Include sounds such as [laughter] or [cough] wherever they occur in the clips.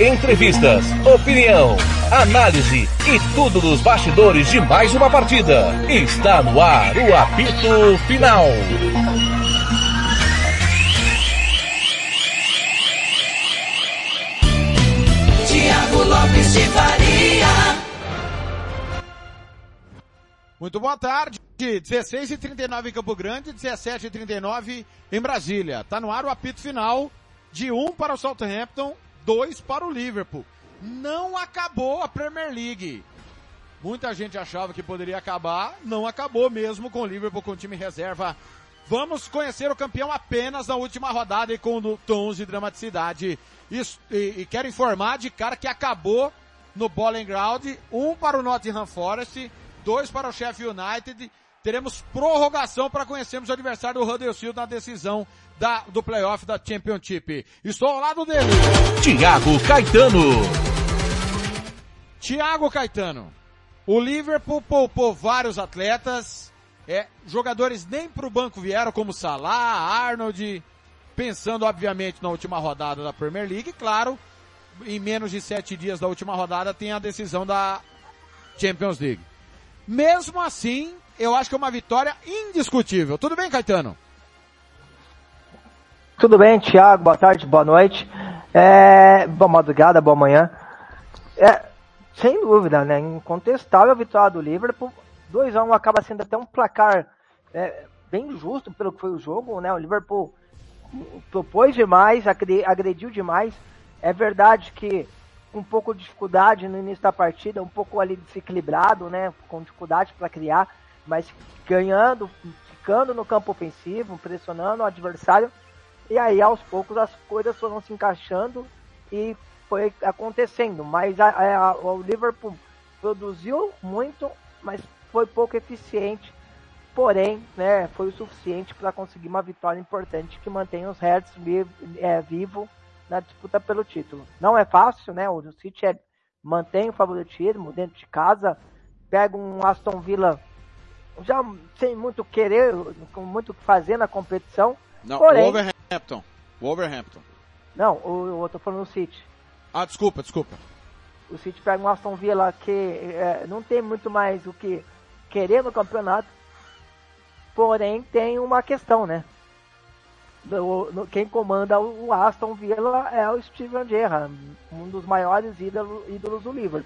Entrevistas, opinião, análise e tudo dos bastidores de mais uma partida. Está no ar o apito final. Tiago Lopes de Faria. Muito boa tarde. 16 e 39 em Campo Grande, 17 e 39 em Brasília. Tá no ar o apito final de 1 um para o Southampton, 2 para o Liverpool. Não acabou a Premier League. Muita gente achava que poderia acabar, não acabou mesmo com o Liverpool com o time reserva. Vamos conhecer o campeão apenas na última rodada e com tons de dramaticidade. Isso, e, e quero informar de cara que acabou no Bowling Ground, um para o Nottingham Forest, dois para o Sheffield United. Teremos prorrogação para conhecermos o adversário do Huddersfield na decisão da, do playoff da Championship. Estou ao lado dele. Tiago Caetano. Tiago Caetano. O Liverpool poupou vários atletas, é, jogadores nem para o banco vieram, como Salah, Arnold, pensando obviamente na última rodada da Premier League, claro, em menos de sete dias da última rodada tem a decisão da Champions League. Mesmo assim, eu acho que é uma vitória indiscutível. Tudo bem, Caetano? Tudo bem, Thiago. Boa tarde, boa noite. É, boa madrugada, boa manhã. É, sem dúvida, né? Incontestável a vitória do Liverpool. 2x1 um acaba sendo até um placar é, bem justo pelo que foi o jogo, né? O Liverpool propôs demais, agrediu demais. É verdade que um pouco de dificuldade no início da partida, um pouco ali desequilibrado, né? Com dificuldade para criar, mas ganhando, ficando no campo ofensivo, pressionando o adversário. E aí, aos poucos, as coisas foram se encaixando e foi acontecendo. Mas a, a, o Liverpool produziu muito, mas foi pouco eficiente. Porém, né, foi o suficiente para conseguir uma vitória importante que mantém os Reds vivo, é, vivo na disputa pelo título. Não é fácil, né? O City é, mantém o favoritismo dentro de casa, pega um Aston Villa já sem muito querer, com muito que fazer na competição. Não, porém, o Overhampton. O Overhampton. Não, o, eu tô falando do City. Ah, desculpa, desculpa. O City pega um Aston Villa que é, não tem muito mais o que querer no campeonato. Porém, tem uma questão, né? Do, no, quem comanda o Aston Villa é o Steven Gerrard, um dos maiores ídolos, ídolos do Liverpool.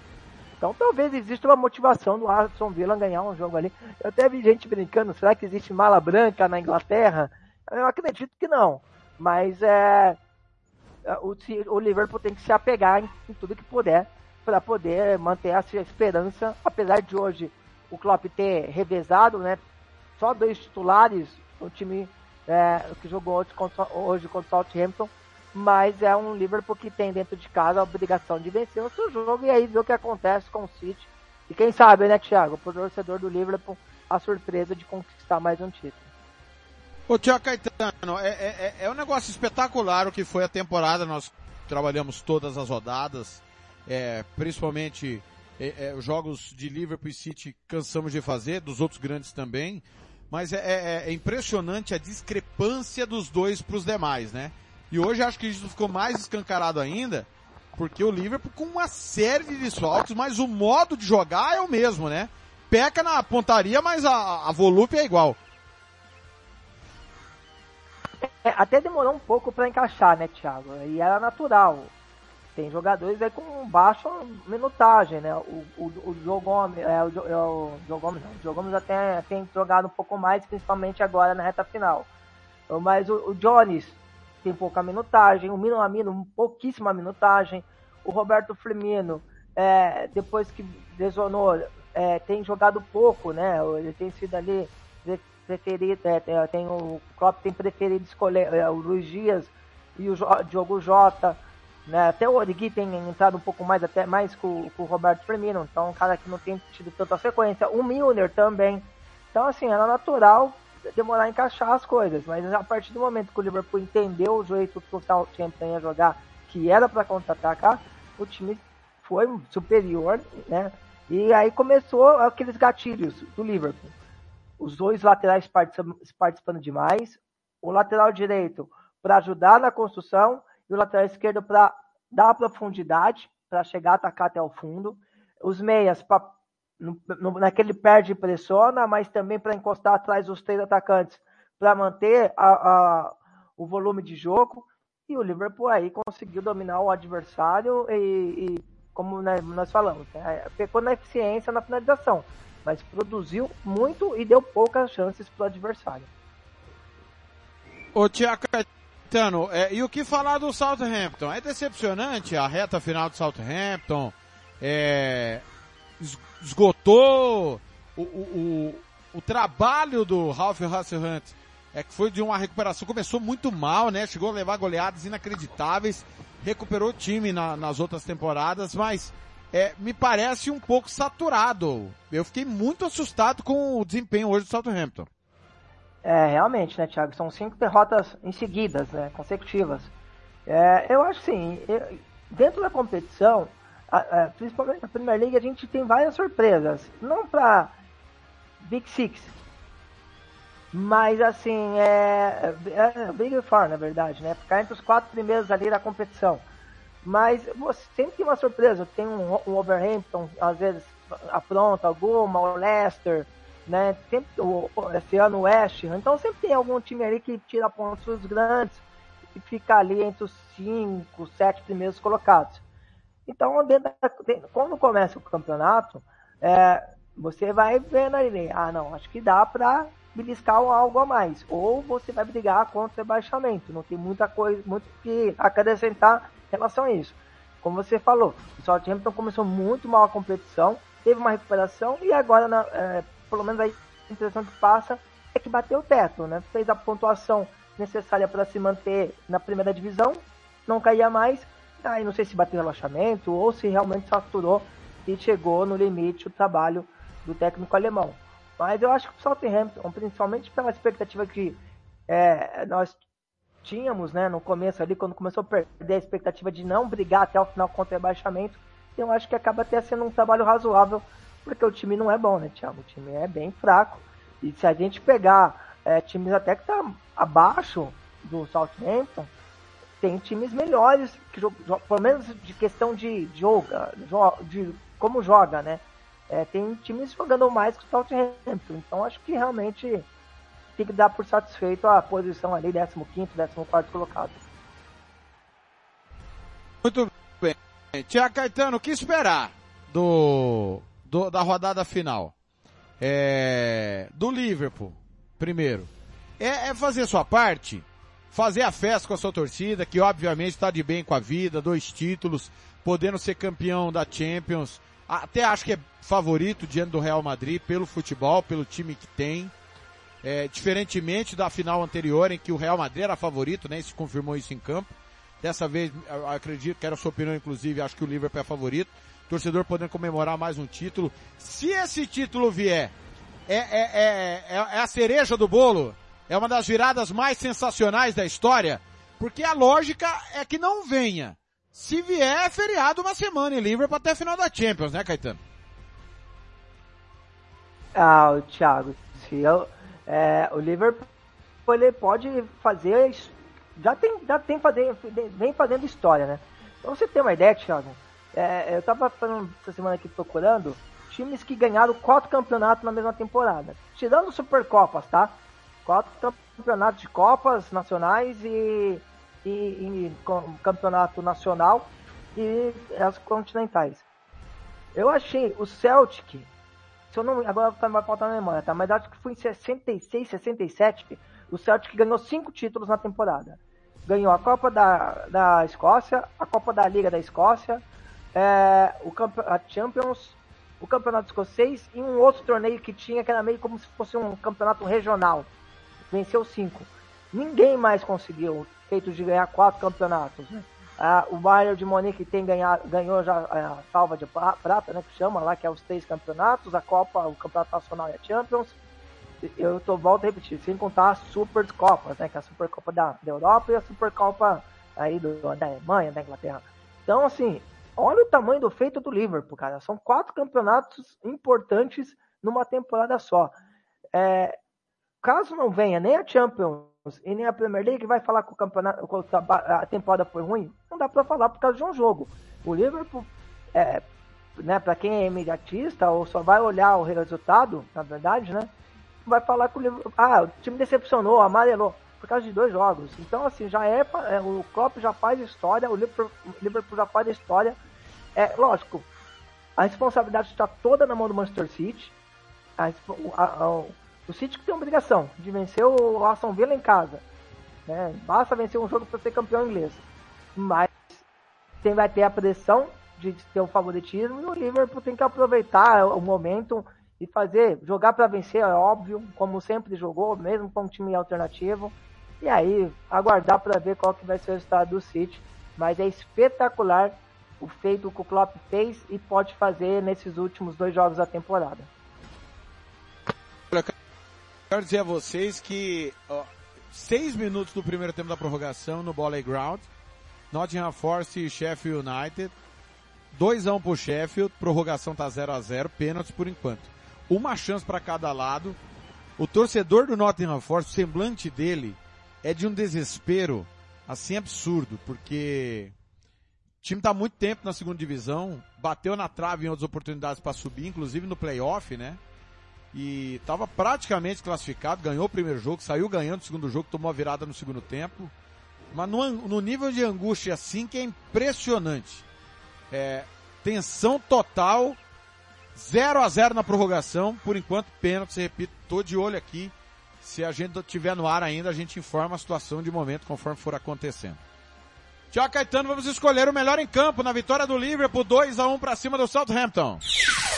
Então talvez exista uma motivação do Aston Villa ganhar um jogo ali. Eu até vi gente brincando, será que existe mala branca na Inglaterra? Eu acredito que não. Mas é, o, o Liverpool tem que se apegar em, em tudo que puder para poder manter a sua esperança, apesar de hoje o Klopp ter revezado, né? Só dois titulares no time é, que jogou hoje contra, hoje contra o Southampton, mas é um Liverpool que tem dentro de casa a obrigação de vencer o seu jogo e aí ver o que acontece com o City. E quem sabe, né, Thiago, pro torcedor do Liverpool, a surpresa de conquistar mais um título. Ô Tiago Caetano, é, é, é um negócio espetacular o que foi a temporada, nós trabalhamos todas as rodadas, é, principalmente é, é, jogos de Liverpool e City cansamos de fazer, dos outros grandes também, mas é, é, é impressionante a discrepância dos dois para os demais, né? E hoje acho que isso ficou mais escancarado ainda, porque o Liverpool com uma série de desfalques, mas o modo de jogar é o mesmo, né? Peca na pontaria, mas a, a volúpia é igual. É, até demorou um pouco para encaixar, né, Thiago? E era natural. Tem jogadores aí com baixa minutagem, né? O, o, o Joe Gomes, é, o, é Gomes, não, o Gomes até tem jogado um pouco mais, principalmente agora na reta final. Mas o, o Jones tem pouca minutagem, o Mino Amino, pouquíssima minutagem. O Roberto Firmino, é, depois que lesionou, é, tem jogado pouco, né? Ele tem sido ali preferido, é, tem o Klopp tem preferido escolher é, o Luiz Dias e o Diogo Jota, né? Até o Origui tem entrado um pouco mais, até mais com, com o Roberto Firmino, então um cara que não tem tido tanta sequência. O Milner também, Então, assim, era natural demorar a encaixar as coisas, mas a partir do momento que o Liverpool entendeu o jeito que o Southampton ia jogar, que era para contra-atacar, o time foi superior, né? E aí começou aqueles gatilhos do Liverpool. Os dois laterais participando demais, o lateral direito para ajudar na construção e o lateral esquerdo para dar profundidade, para chegar a atacar até o fundo. Os meias no, naquele perde e pressiona, mas também para encostar atrás dos três atacantes, para manter a, a, o volume de jogo. E o Liverpool aí conseguiu dominar o adversário e, e como né, nós falamos, né, pecou na eficiência na finalização, mas produziu muito e deu poucas chances para o adversário. Ô Tiago Caetano, é, e o que falar do Southampton? É decepcionante a reta final do Southampton, é, esgotou o, o, o, o trabalho do Ralph Hasselhunt é que foi de uma recuperação, começou muito mal, né? Chegou a levar goleadas inacreditáveis, recuperou o time na, nas outras temporadas, mas é, me parece um pouco saturado. Eu fiquei muito assustado com o desempenho hoje do Southampton. É, realmente, né, Thiago? São cinco derrotas em seguidas, né, consecutivas. É, eu acho sim, dentro da competição, a, a, principalmente na Premier League, a gente tem várias surpresas. Não para Big Six, mas assim, é, é, é Big Four, na verdade, né? Ficar entre os quatro primeiros ali da competição. Mas sempre tem uma surpresa. Tem um, um Overhampton, às vezes apronta alguma, o Leicester, né? Sempre, o, esse ano o West. Então sempre tem algum time ali que tira pontos grandes e fica ali entre os cinco, sete primeiros colocados. Então, dentro da, quando começa o campeonato, é, você vai vendo ali, ah não, acho que dá para beliscar algo a mais. Ou você vai brigar contra o rebaixamento. Não tem muita coisa, muito que acrescentar em relação a isso. Como você falou, o Southampton começou muito mal a competição, teve uma recuperação e agora, na, é, pelo menos a impressão que passa é que bateu o teto, né? Fez a pontuação necessária para se manter na primeira divisão, não caía mais. Aí não sei se bateu relaxamento ou se realmente saturou e chegou no limite o trabalho do técnico alemão. Mas eu acho que o Southampton, principalmente pela expectativa que é, nós tínhamos né, no começo ali, quando começou a perder a expectativa de não brigar até o final contra o rebaixamento, eu acho que acaba até sendo um trabalho razoável, porque o time não é bom, né, Thiago? O time é bem fraco. E se a gente pegar é, times até que tá abaixo do Southampton, tem times melhores, que, pelo menos de questão de joga, de como joga, né? é, tem times jogando mais que o Southampton. Então acho que realmente tem que dar por satisfeito a posição ali, 15, 14 colocado. Muito bem. Tiago Caetano, o que esperar do, do da rodada final? É, do Liverpool, primeiro. É, é fazer sua parte, fazer a festa com a sua torcida, que obviamente está de bem com a vida, dois títulos, podendo ser campeão da Champions, até acho que é favorito diante do Real Madrid pelo futebol, pelo time que tem. É, diferentemente da final anterior em que o Real Madrid era favorito, né? Se confirmou isso em campo. Dessa vez, acredito que era a sua opinião, inclusive, acho que o Liverpool é favorito. Torcedor podendo comemorar mais um título. Se esse título vier, é, é, é, é, é a cereja do bolo, é uma das viradas mais sensacionais da história, porque a lógica é que não venha. Se vier, é feriado uma semana em Liverpool até a final da Champions, né, Caetano? Ah, Thiago, se eu, é, o Liverpool ele pode fazer, já tem, já tem fazer, vem fazendo história, né? Pra você ter uma ideia, Thiago, é, eu tava falando essa semana aqui procurando times que ganharam quatro campeonatos na mesma temporada, tirando Supercopas, tá? Quatro campeonatos de Copas nacionais e e, campeonato nacional e as continentais. Eu achei o Celtic, se eu não, agora vai faltar na memória, tá? Mas acho que foi em 66, 67, o Celtic ganhou cinco títulos na temporada. Ganhou a Copa da, da Escócia, a Copa da Liga da Escócia, é, o a Champions, o Campeonato Escocês e um outro torneio que tinha que era meio como se fosse um campeonato regional. Venceu cinco. Ninguém mais conseguiu feito de ganhar quatro campeonatos. Né? Ah, o Bayern de Munique tem ganhado, ganhou já a salva de prata, né, que chama lá, que é os três campeonatos, a Copa, o Campeonato Nacional e a Champions. eu tô volto a repetir, sem contar as Supercopas, né? Que é a Supercopa da, da Europa e a Supercopa aí do, da Alemanha, da Inglaterra. Então, assim, olha o tamanho do feito do Liverpool, cara. São quatro campeonatos importantes numa temporada só. É, caso não venha nem a Champions e nem a Premier League, vai falar que o campeonato, a temporada foi ruim? Não dá para falar por causa de um jogo. O Liverpool, é, né, para quem é imediatista ou só vai olhar o resultado, na verdade, né, vai falar que o Liverpool, ah, o time decepcionou, amarelou por causa de dois jogos. Então, assim, já é, é o Klopp já faz história, o Liverpool, o Liverpool já faz história. É lógico, a responsabilidade está toda na mão do Manchester City. A, a, a, o City que tem obrigação de vencer o Aston Villa em casa. Né? Basta vencer um jogo para ser campeão inglês. Mas tem, vai ter a pressão de ter o favoritismo e o Liverpool tem que aproveitar o momento e fazer, jogar para vencer, é óbvio, como sempre jogou, mesmo com um time alternativo. E aí, aguardar para ver qual que vai ser o resultado do City. Mas é espetacular o feito que o Klopp fez e pode fazer nesses últimos dois jogos da temporada. Quero dizer a vocês que ó, seis minutos do primeiro tempo da prorrogação no Volley Ground, Nottingham Forest e Sheffield United, 2 a 1 pro Sheffield, prorrogação tá 0 a 0, pênaltis por enquanto. Uma chance para cada lado. O torcedor do Nottingham Forest, o semblante dele é de um desespero assim absurdo, porque o time tá muito tempo na segunda divisão, bateu na trave em outras oportunidades para subir, inclusive no playoff, né? E estava praticamente classificado, ganhou o primeiro jogo, saiu ganhando o segundo jogo, tomou a virada no segundo tempo. Mas no, no nível de angústia assim que é impressionante. É, tensão total, 0 a 0 na prorrogação, por enquanto pênalti, repito, tô de olho aqui. Se a gente tiver no ar ainda, a gente informa a situação de momento conforme for acontecendo. Tiago Caetano, vamos escolher o melhor em campo na vitória do Liverpool, 2 a 1 para cima do Southampton.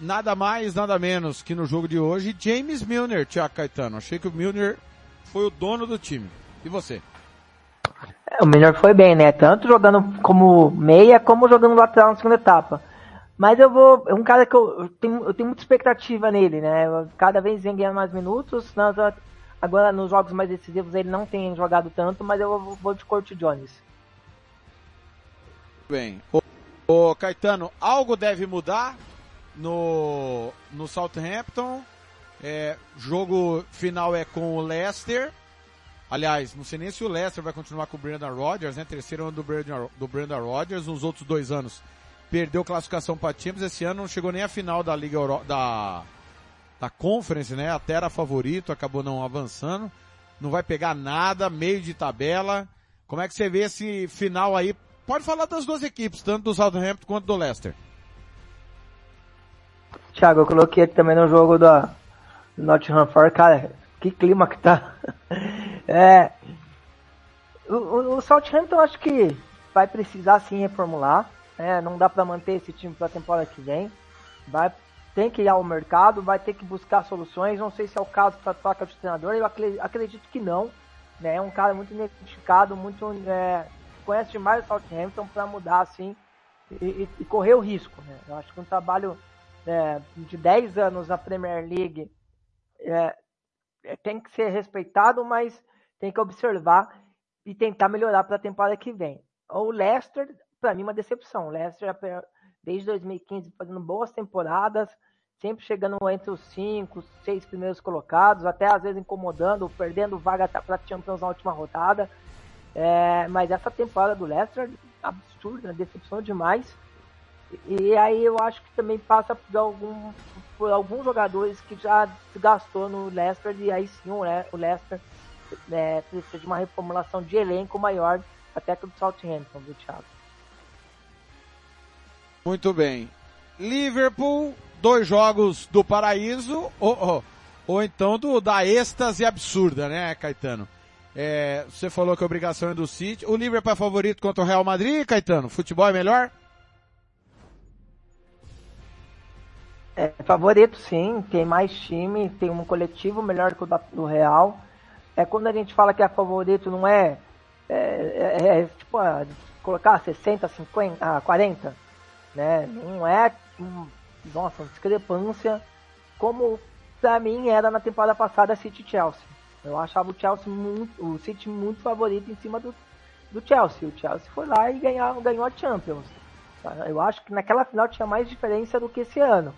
nada mais, nada menos que no jogo de hoje, James Milner, Tiago Caetano. Achei que o Milner foi o dono do time. E você? É, o Milner foi bem, né? Tanto jogando como meia, como jogando lateral na segunda etapa. Mas eu vou. É um cara que eu, eu, tenho, eu tenho muita expectativa nele, né? Cada vez vem ganhando mais minutos. Agora nos jogos mais decisivos ele não tem jogado tanto, mas eu vou, vou de Corte Jones. Bem. Ô Caetano, algo deve mudar no, no Southampton. É, jogo final é com o Leicester. Aliás, não sei nem se o Leicester vai continuar com o Brandon Rodgers, né? Terceiro ano do Brandon, do Brandon Rodgers. Nos outros dois anos perdeu classificação para Champions. Esse ano não chegou nem a final da Liga Euro, da, da Conference, né? Até era favorito, acabou não avançando. Não vai pegar nada, meio de tabela. Como é que você vê esse final aí? Pode falar das duas equipes, tanto do Southampton quanto do Leicester. Thiago, eu coloquei aqui também no jogo do Nottingham Forest, cara, que clima que tá. [laughs] é, o, o, Southampton acho que vai precisar sim reformular, né? não dá para manter esse time para a temporada que vem. Vai tem que ir ao mercado, vai ter que buscar soluções. Não sei se é o caso para troca de treinador, eu acredito que não. Né? É um cara muito identificado, muito é, conhece demais o Southampton para mudar assim e, e, e, correr o risco. Né? Eu acho que um trabalho é, de 10 anos na Premier League é, é, tem que ser respeitado, mas tem que observar e tentar melhorar para a temporada que vem. O Leicester, para mim, é uma decepção. O Leicester, desde 2015, fazendo boas temporadas, sempre chegando entre os 5, 6 primeiros colocados, até às vezes incomodando, perdendo vaga para Champions na última rodada. É, mas essa temporada do Leicester, absurda, decepção demais. E aí eu acho que também passa por, algum, por alguns jogadores que já se gastou no Leicester e aí sim o, Le o Leicester né, precisa de uma reformulação de elenco maior até que o Southampton, viu, Thiago? Muito bem. Liverpool, dois jogos do paraíso. Oh, oh. ou então do, da êxtase absurda, né, Caetano? É, você falou que a obrigação é do City. O Liverpool é favorito contra o Real Madrid, Caetano? Futebol é melhor? É favorito sim, tem mais time, tem um coletivo melhor que o do Real. É quando a gente fala que é favorito, não é, é, é, é tipo, ah, colocar 60, 50, ah, 40, né? Não é, hum, nossa, discrepância como pra mim era na temporada passada City Chelsea. Eu achava o Chelsea muito, o City muito favorito em cima do, do Chelsea. O Chelsea foi lá e ganhou, ganhou a Champions. Eu acho que naquela final tinha mais diferença do que esse ano.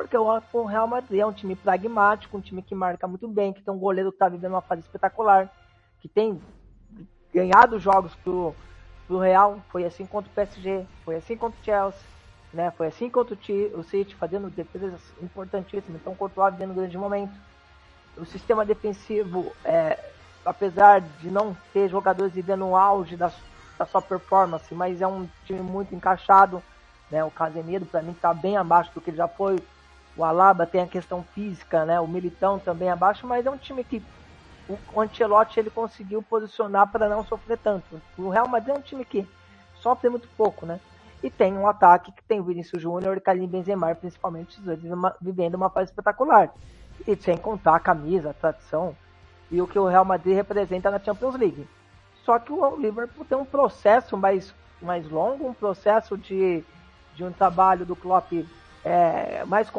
Porque o Real Madrid é um time pragmático, um time que marca muito bem, que tem um goleiro que está vivendo uma fase espetacular, que tem ganhado jogos pro, pro Real. Foi assim contra o PSG, foi assim contra o Chelsea, né? Foi assim contra o City, fazendo defesas importantíssimas. Então, o Courtois vivendo um grande momento o sistema defensivo, é, apesar de não ter jogadores vivendo o auge da, da sua performance, mas é um time muito encaixado. Né? O Casemiro, para mim, está bem abaixo do que ele já foi. O Alaba tem a questão física, né? o Militão também abaixo, mas é um time que o Ancelotti ele conseguiu posicionar para não sofrer tanto. O Real Madrid é um time que sofre muito pouco, né? E tem um ataque que tem o Vinícius Júnior e Karim Benzema, principalmente os dois vivendo uma fase espetacular. E sem contar a camisa, a tradição e o que o Real Madrid representa na Champions League. Só que o Liverpool tem um processo mais, mais longo, um processo de, de um trabalho do Klopp é, mais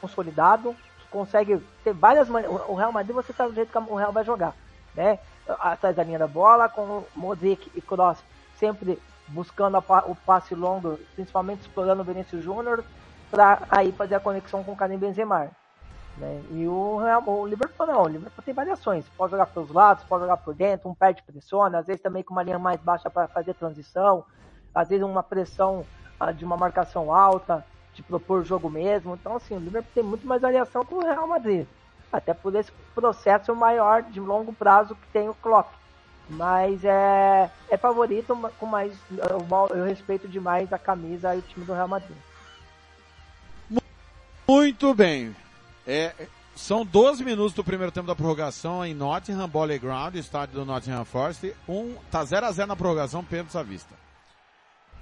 consolidado, que consegue ter várias maneiras. O Real Madrid, você sabe o jeito que o Real vai jogar, né? Atrás da linha da bola, com Modric e Kroos sempre buscando a, o passe longo, principalmente explorando o Vinícius Júnior, para aí fazer a conexão com o Karim Benzema. Né? E o, o Liverpool não, o Liverpool tem variações, pode jogar pelos lados, pode jogar por dentro, um perde pressiona, às vezes também com uma linha mais baixa para fazer transição, às vezes uma pressão uh, de uma marcação alta, de propor jogo mesmo. Então, assim, o Liverpool tem muito mais variação que o Real Madrid. Até por esse processo maior de longo prazo que tem o Klopp. Mas é, é favorito com mais. Eu, eu respeito demais a camisa e o time do Real Madrid. Muito bem. É, são 12 minutos do primeiro tempo da prorrogação em Nottingham Volley Ground, estádio do Nottingham Forest. Um, tá 0 a 0 na prorrogação, pênaltis à vista.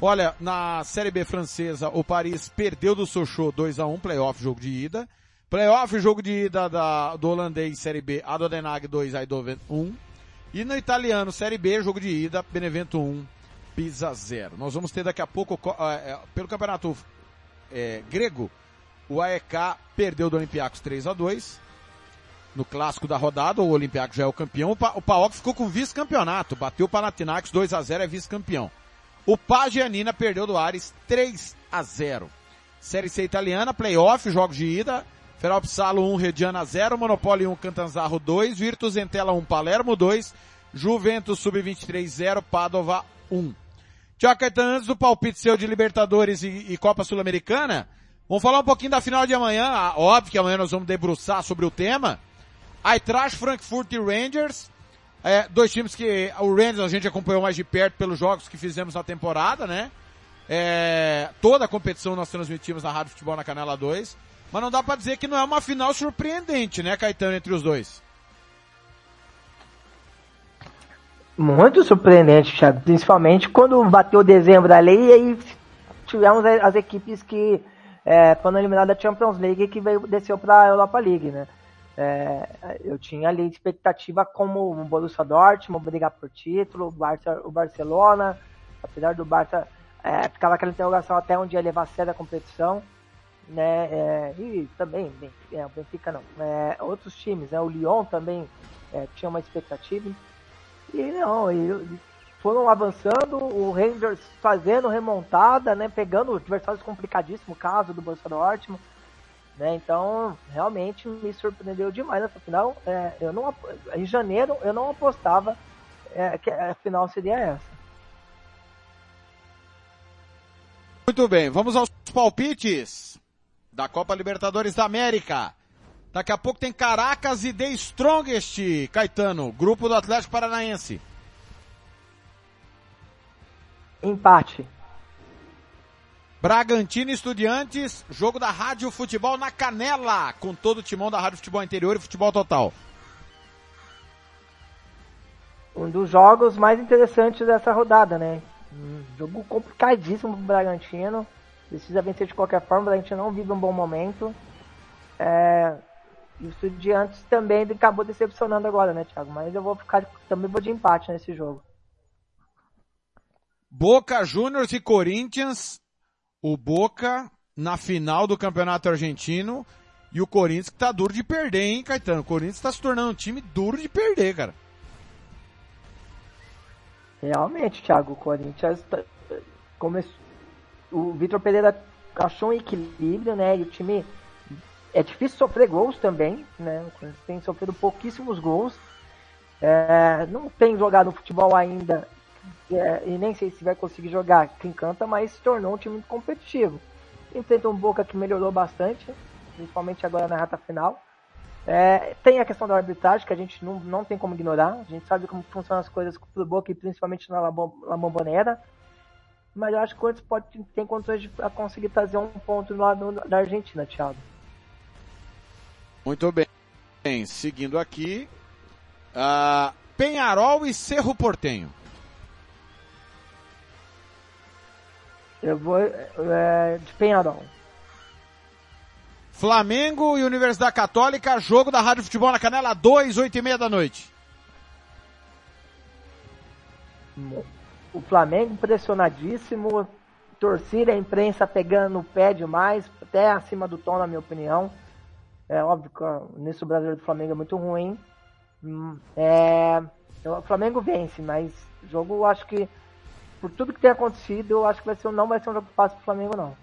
Olha, na Série B francesa, o Paris perdeu do Sochaux 2 a 1 playoff, jogo de ida. Playoff, jogo de ida da, do holandês Série B, Adodenag 2, Eindhoven 1. E no italiano, Série B, jogo de ida, Benevento 1, Pisa 0. Nós vamos ter daqui a pouco, é, pelo campeonato é, grego, o AEK perdeu do Olympiacos 3 a 2 no clássico da rodada, o Olympiacos já é o campeão. O, pa o PAOK ficou com vice-campeonato, bateu o Panathinaikos 2 a 0 é vice-campeão. O Pagianina perdeu do Ares 3 a 0 Série C italiana, playoff, jogos de ida. Feropsalo 1, Rediana 0, Monopólio 1, Cantanzarro 2, Virtus Entela 1, Palermo 2, Juventus Sub-23 0, Padova 1. Tiago Caetano, antes do palpite seu de Libertadores e, e Copa Sul-Americana, Vamos falar um pouquinho da final de amanhã. Ah, óbvio que amanhã nós vamos debruçar sobre o tema. Eintracht, Frankfurt e Rangers. É, dois times que o Rangers a gente acompanhou mais de perto pelos jogos que fizemos na temporada, né? É, toda a competição nós transmitimos na Rádio Futebol na Canela 2. Mas não dá para dizer que não é uma final surpreendente, né, Caetano, entre os dois. Muito surpreendente, Thiago. Principalmente quando bateu dezembro ali e aí tivemos as equipes que é, quando eliminado da Champions League que veio, desceu para a Europa League, né? É, eu tinha ali expectativa como o Borussia Dortmund brigar por título, o, Barça, o Barcelona, apesar do Barça é, ficava aquela interrogação até onde ia levar a sério a competição, né? É, e também, bem, é, o Benfica não, é, outros times, né? O Lyon também é, tinha uma expectativa e não, e, foram avançando, o Rangers fazendo remontada, né, pegando adversários complicadíssimos, caso do Borussia Dortmund, né, então realmente me surpreendeu demais nessa final. É, eu não, em janeiro eu não apostava é, que a final seria essa. Muito bem, vamos aos palpites da Copa Libertadores da América. Daqui a pouco tem Caracas e The Strongest, Caetano, grupo do Atlético Paranaense. Empate. Bragantino e Estudiantes, jogo da Rádio Futebol na Canela, com todo o timão da Rádio Futebol Interior e Futebol Total. Um dos jogos mais interessantes dessa rodada, né? Um jogo complicadíssimo pro Bragantino. Precisa vencer de qualquer forma, o Bragantino não vive um bom momento. É... E o Estudiantes também acabou decepcionando agora, né, Thiago? Mas eu vou ficar, também vou de empate nesse jogo. Boca Juniors e Corinthians, o Boca na final do Campeonato Argentino e o Corinthians que tá duro de perder, hein, Caetano? O Corinthians tá se tornando um time duro de perder, cara. Realmente, Thiago, o Corinthians tá, começou, o Vitor Pereira achou um equilíbrio, né? E o time é difícil sofrer gols também, né? O Corinthians tem sofrido pouquíssimos gols. É, não tem jogado futebol ainda é, e nem sei se vai conseguir jogar que encanta, mas se tornou um time muito competitivo. Enfrenta um Boca que melhorou bastante, principalmente agora na reta final. É, tem a questão da arbitragem, que a gente não, não tem como ignorar. A gente sabe como funcionam as coisas pro Boca e principalmente na La Bombonera. Mas eu acho que o Corinthians pode, tem condições de conseguir trazer um ponto lá no, da Argentina, Thiago. Muito bem. bem seguindo aqui, uh, Penharol e Cerro Portenho. Eu vou é, de Penharol. Flamengo e Universidade Católica, jogo da Rádio Futebol na Canela 2, 8 e meia da noite. O Flamengo pressionadíssimo, torcida, a imprensa pegando no pé demais, até acima do tom, na minha opinião. É óbvio que o início brasileiro do Flamengo é muito ruim. Hum, é, o Flamengo vence, mas o jogo acho que por tudo que tem acontecido, eu acho que vai ser, não vai ser um jogo fácil pro Flamengo, não.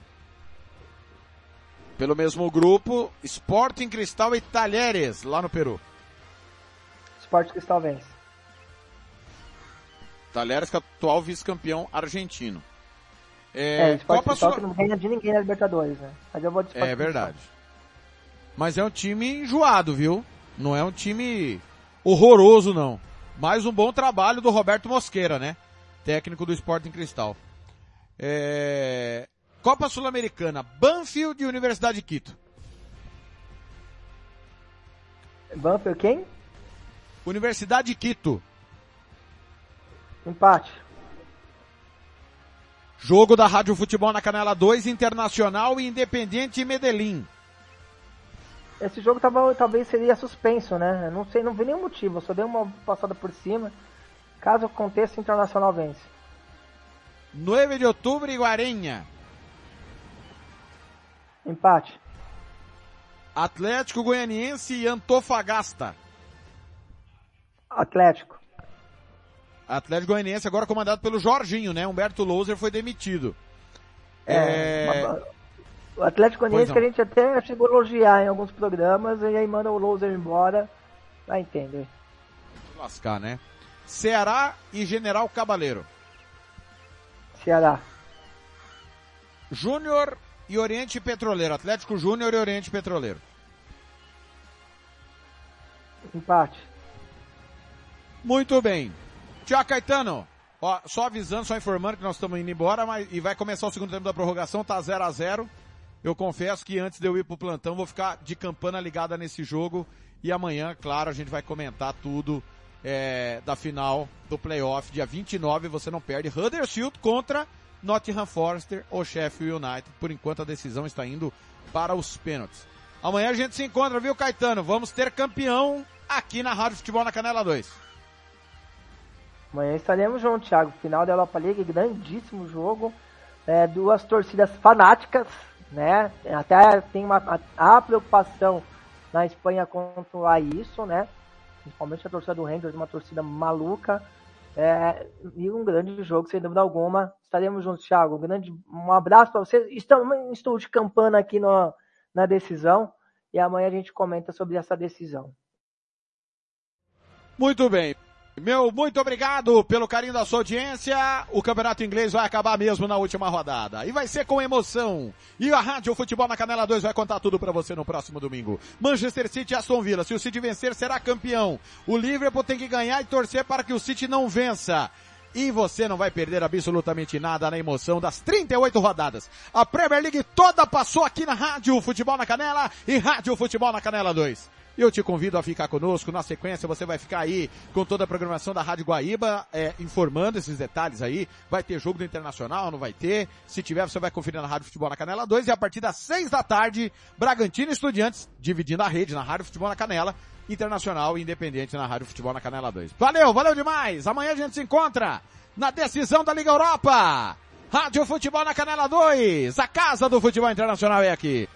Pelo mesmo grupo, Sporting Cristal e Talheres, lá no Peru. Sporting Cristal vence. Talheres que é atual vice-campeão argentino. É, é Copa Cristal Sul... que não ganha de ninguém na Libertadores, né? Mas eu vou de É verdade. Mas é um time enjoado, viu? Não é um time horroroso, não. Mais um bom trabalho do Roberto Mosqueira, né? Técnico do Sporting Cristal. É... Copa Sul-Americana, Banfield e Universidade de Quito. Banfield quem? Universidade de Quito. Empate. Jogo da Rádio Futebol na Canela 2, Internacional e Independiente Medellín. Esse jogo talvez seria suspenso, né? Eu não sei, não vi nenhum motivo, eu só dei uma passada por cima. Caso aconteça, Internacional vence. 9 de outubro e Guarenha. Empate. Atlético Goianiense e Antofagasta. Atlético. Atlético Goianiense agora comandado pelo Jorginho, né? Humberto Louser foi demitido. É, é... O Atlético Goianiense que a gente até chegou a elogiar em alguns programas e aí manda o Louser embora. Vai entender. Lascar, né? Ceará e General Cabaleiro. Ceará. Júnior e Oriente Petroleiro. Atlético Júnior e Oriente Petroleiro. Empate. Muito bem. Tiago Caetano, ó, só avisando, só informando que nós estamos indo embora, mas e vai começar o segundo tempo da prorrogação, tá 0 a 0 Eu confesso que antes de eu ir pro plantão, vou ficar de campana ligada nesse jogo. E amanhã, claro, a gente vai comentar tudo é, da final do playoff, dia 29, você não perde. Huddersfield contra Nottingham Forest ou Sheffield United. Por enquanto a decisão está indo para os pênaltis. Amanhã a gente se encontra, viu, Caetano? Vamos ter campeão aqui na Rádio Futebol na Canela 2. Amanhã estaremos juntos, Thiago. Final da Europa League, grandíssimo jogo. É, duas torcidas fanáticas, né? Até tem uma a, a preocupação na Espanha quanto a isso, né? Principalmente a torcida do Rangers, uma torcida maluca. É, e um grande jogo, sem dúvida alguma. Estaremos juntos, Thiago. Um, grande, um abraço para você. Estamos, estou de campana aqui no, na decisão. E amanhã a gente comenta sobre essa decisão. Muito bem. Meu muito obrigado pelo carinho da sua audiência. O campeonato inglês vai acabar mesmo na última rodada. E vai ser com emoção. E a Rádio Futebol na Canela 2 vai contar tudo para você no próximo domingo. Manchester City e Aston Villa. Se o City vencer, será campeão. O Liverpool tem que ganhar e torcer para que o City não vença. e você não vai perder absolutamente nada na emoção das 38 rodadas. A Premier League toda passou aqui na Rádio Futebol na Canela e Rádio Futebol na Canela 2. E eu te convido a ficar conosco. Na sequência, você vai ficar aí com toda a programação da Rádio Guaíba, é, informando esses detalhes aí. Vai ter jogo do Internacional, não vai ter. Se tiver, você vai conferir na Rádio Futebol na Canela 2. E a partir das 6 da tarde, Bragantino e Estudiantes, dividindo a rede na Rádio Futebol na Canela. Internacional e Independente na Rádio Futebol na Canela 2. Valeu, valeu demais! Amanhã a gente se encontra na decisão da Liga Europa. Rádio Futebol na Canela 2. A casa do futebol internacional é aqui.